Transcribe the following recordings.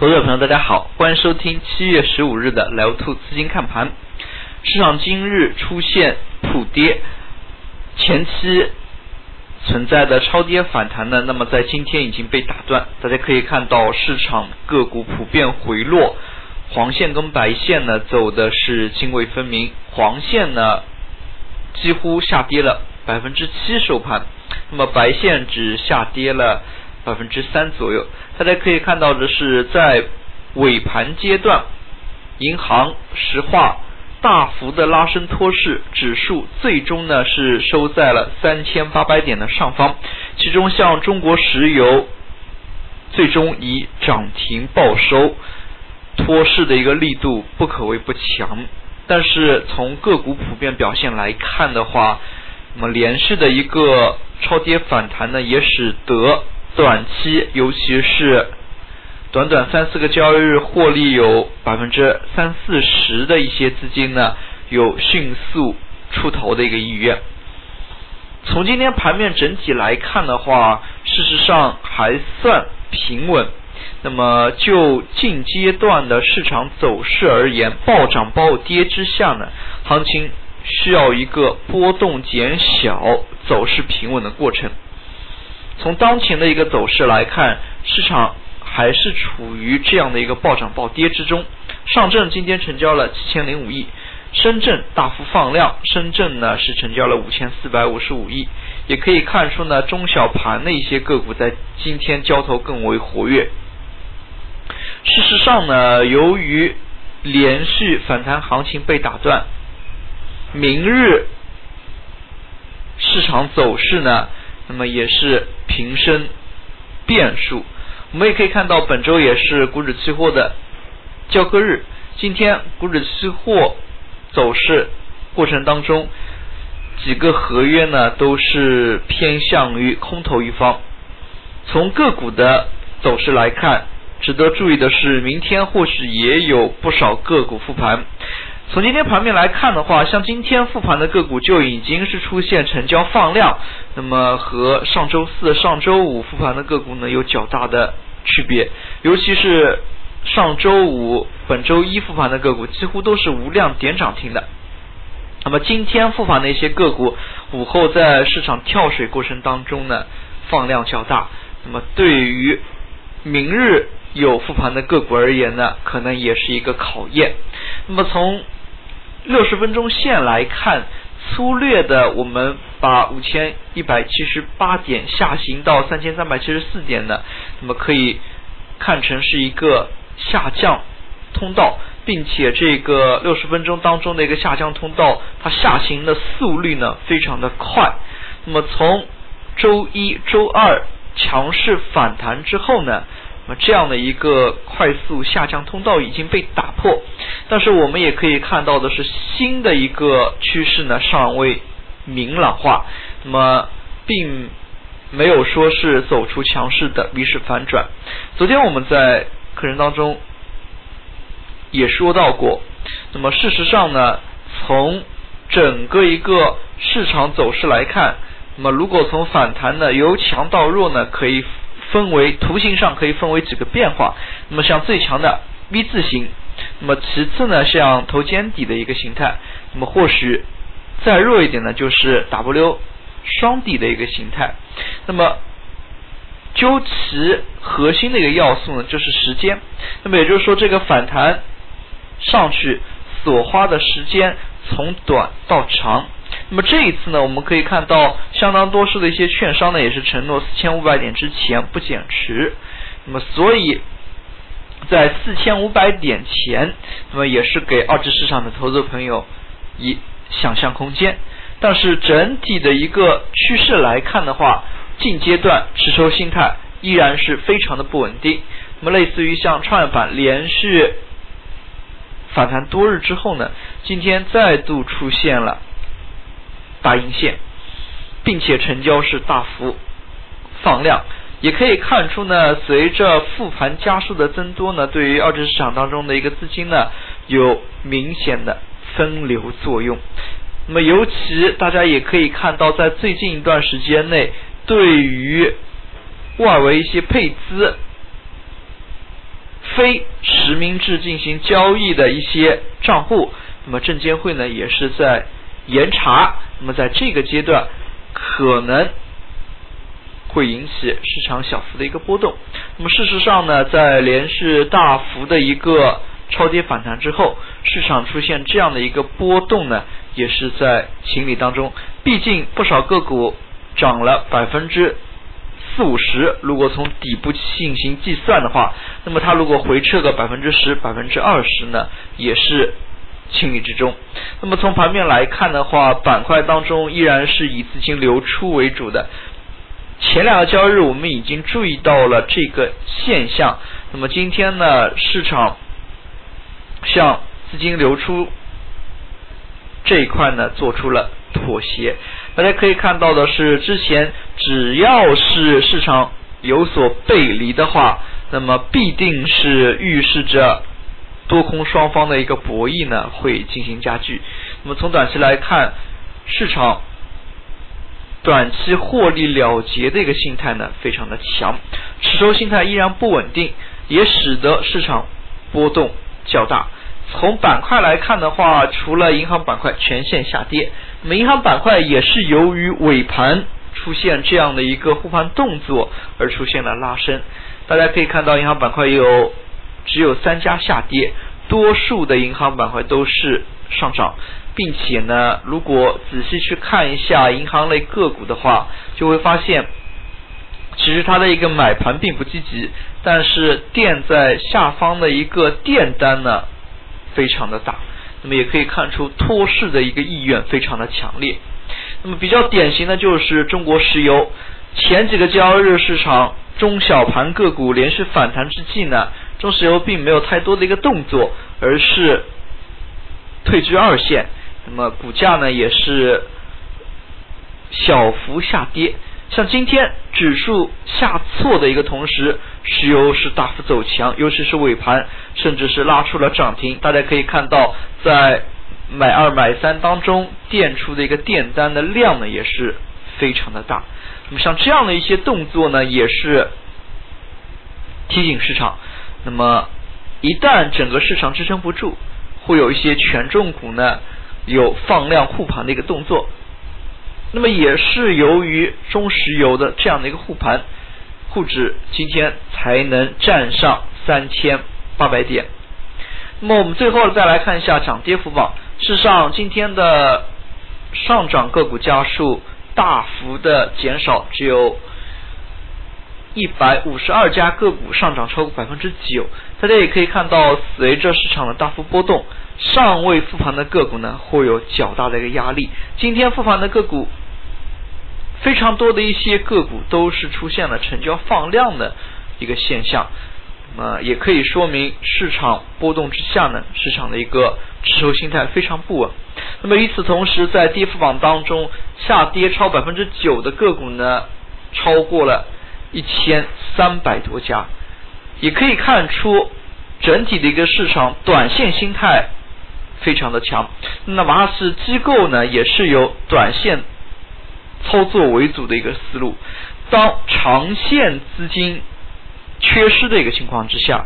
投资者朋友，大家好，欢迎收听七月十五日的聊兔资金看盘。市场今日出现普跌，前期存在的超跌反弹呢，那么在今天已经被打断。大家可以看到，市场个股普遍回落，黄线跟白线呢走的是泾渭分明，黄线呢几乎下跌了百分之七收盘，那么白线只下跌了。百分之三左右，大家可以看到的是，在尾盘阶段，银行、石化大幅的拉升托市，指数最终呢是收在了三千八百点的上方。其中像中国石油，最终以涨停报收，托市的一个力度不可谓不强。但是从个股普遍表现来看的话，那么连续的一个超跌反弹呢，也使得。短期，尤其是短短三四个交易日获利有百分之三四十的一些资金呢，有迅速出头的一个意愿。从今天盘面整体来看的话，事实上还算平稳。那么就近阶段的市场走势而言，暴涨暴跌之下呢，行情需要一个波动减小、走势平稳的过程。从当前的一个走势来看，市场还是处于这样的一个暴涨暴跌之中。上证今天成交了七千零五亿，深圳大幅放量，深圳呢是成交了五千四百五十五亿。也可以看出呢，中小盘的一些个股在今天交投更为活跃。事实上呢，由于连续反弹行情被打断，明日市场走势呢？那么也是平升变数，我们也可以看到本周也是股指期货的交割日。今天股指期货走势过程当中，几个合约呢都是偏向于空头一方。从个股的走势来看，值得注意的是，明天或许也有不少个股复盘。从今天盘面来看的话，像今天复盘的个股就已经是出现成交放量，那么和上周四、上周五复盘的个股呢有较大的区别，尤其是上周五、本周一复盘的个股几乎都是无量点涨停的。那么今天复盘的一些个股，午后在市场跳水过程当中呢放量较大，那么对于明日有复盘的个股而言呢，可能也是一个考验。那么从六十分钟线来看，粗略的我们把五千一百七十八点下行到三千三百七十四点的，那么可以看成是一个下降通道，并且这个六十分钟当中的一个下降通道，它下行的速率呢非常的快。那么从周一周二强势反弹之后呢那？这样的一个快速下降通道已经被打破，但是我们也可以看到的是，新的一个趋势呢尚未明朗化，那么并没有说是走出强势的 V 式反转。昨天我们在课程当中也说到过，那么事实上呢，从整个一个市场走势来看，那么如果从反弹呢由强到弱呢，可以。分为图形上可以分为几个变化，那么像最强的 V 字形，那么其次呢像头肩底的一个形态，那么或许再弱一点呢就是 W 双底的一个形态，那么究其核心的一个要素呢就是时间，那么也就是说这个反弹上去所花的时间从短到长。那么这一次呢，我们可以看到相当多数的一些券商呢，也是承诺四千五百点之前不减持。那么所以，在四千五百点前，那么也是给二级市场的投资朋友以想象空间。但是整体的一个趋势来看的话，近阶段持筹心态依然是非常的不稳定。那么类似于像创业板连续反弹多日之后呢，今天再度出现了。大阴线，并且成交是大幅放量，也可以看出呢，随着复盘加速的增多呢，对于二级市场当中的一个资金呢，有明显的分流作用。那么尤其大家也可以看到，在最近一段时间内，对于外围一些配资非实名制进行交易的一些账户，那么证监会呢也是在严查。那么在这个阶段，可能会引起市场小幅的一个波动。那么事实上呢，在连续大幅的一个超跌反弹之后，市场出现这样的一个波动呢，也是在情理当中。毕竟不少个股涨了百分之。四五十，如果从底部进行计算的话，那么它如果回撤个百分之十、百分之二十呢，也是情理之中。那么从盘面来看的话，板块当中依然是以资金流出为主的。前两个交易日我们已经注意到了这个现象。那么今天呢，市场向资金流出这一块呢，做出了妥协。大家可以看到的是，之前只要是市场有所背离的话，那么必定是预示着多空双方的一个博弈呢会进行加剧。那么从短期来看，市场短期获利了结的一个心态呢非常的强，持筹心态依然不稳定，也使得市场波动较大。从板块来看的话，除了银行板块全线下跌。那么银行板块也是由于尾盘出现这样的一个护盘动作而出现了拉升。大家可以看到，银行板块有只有三家下跌，多数的银行板块都是上涨，并且呢，如果仔细去看一下银行类个股的话，就会发现，其实它的一个买盘并不积极，但是垫在下方的一个垫单呢，非常的大。那么也可以看出托市的一个意愿非常的强烈。那么比较典型的就是中国石油，前几个交易日市场中小盘个股连续反弹之际呢，中石油并没有太多的一个动作，而是退居二线。那么股价呢也是小幅下跌。像今天指数下挫的一个同时，石油是大幅走强，尤其是尾盘，甚至是拉出了涨停。大家可以看到，在买二买三当中垫出的一个垫单的量呢，也是非常的大。那么像这样的一些动作呢，也是提醒市场。那么一旦整个市场支撑不住，会有一些权重股呢有放量护盘的一个动作。那么也是由于中石油的这样的一个护盘，沪指今天才能站上三千八百点。那么我们最后再来看一下涨跌幅榜。事实上，今天的上涨个股家数大幅的减少，只有一百五十二家个股上涨超过百分之九。大家也可以看到，随着市场的大幅波动，尚未复盘的个股呢，会有较大的一个压力。今天复盘的个股。非常多的一些个股都是出现了成交放量的一个现象，那么也可以说明市场波动之下呢，市场的一个持筹心态非常不稳。那么与此同时，在跌幅榜当中，下跌超百分之九的个股呢，超过了一千三百多家，也可以看出整体的一个市场短线心态非常的强。那哪怕是机构呢，也是有短线。操作为主的一个思路，当长线资金缺失的一个情况之下，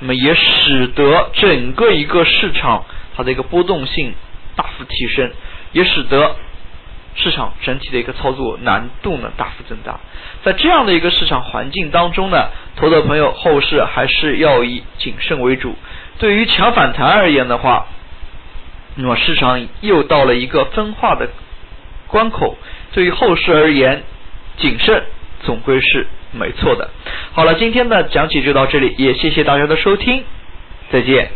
那么也使得整个一个市场它的一个波动性大幅提升，也使得市场整体的一个操作难度呢大幅增大。在这样的一个市场环境当中呢，投资朋友后市还是要以谨慎为主。对于强反弹而言的话，那么市场又到了一个分化的关口。对于后市而言，谨慎总归是没错的。好了，今天的讲解就到这里，也谢谢大家的收听，再见。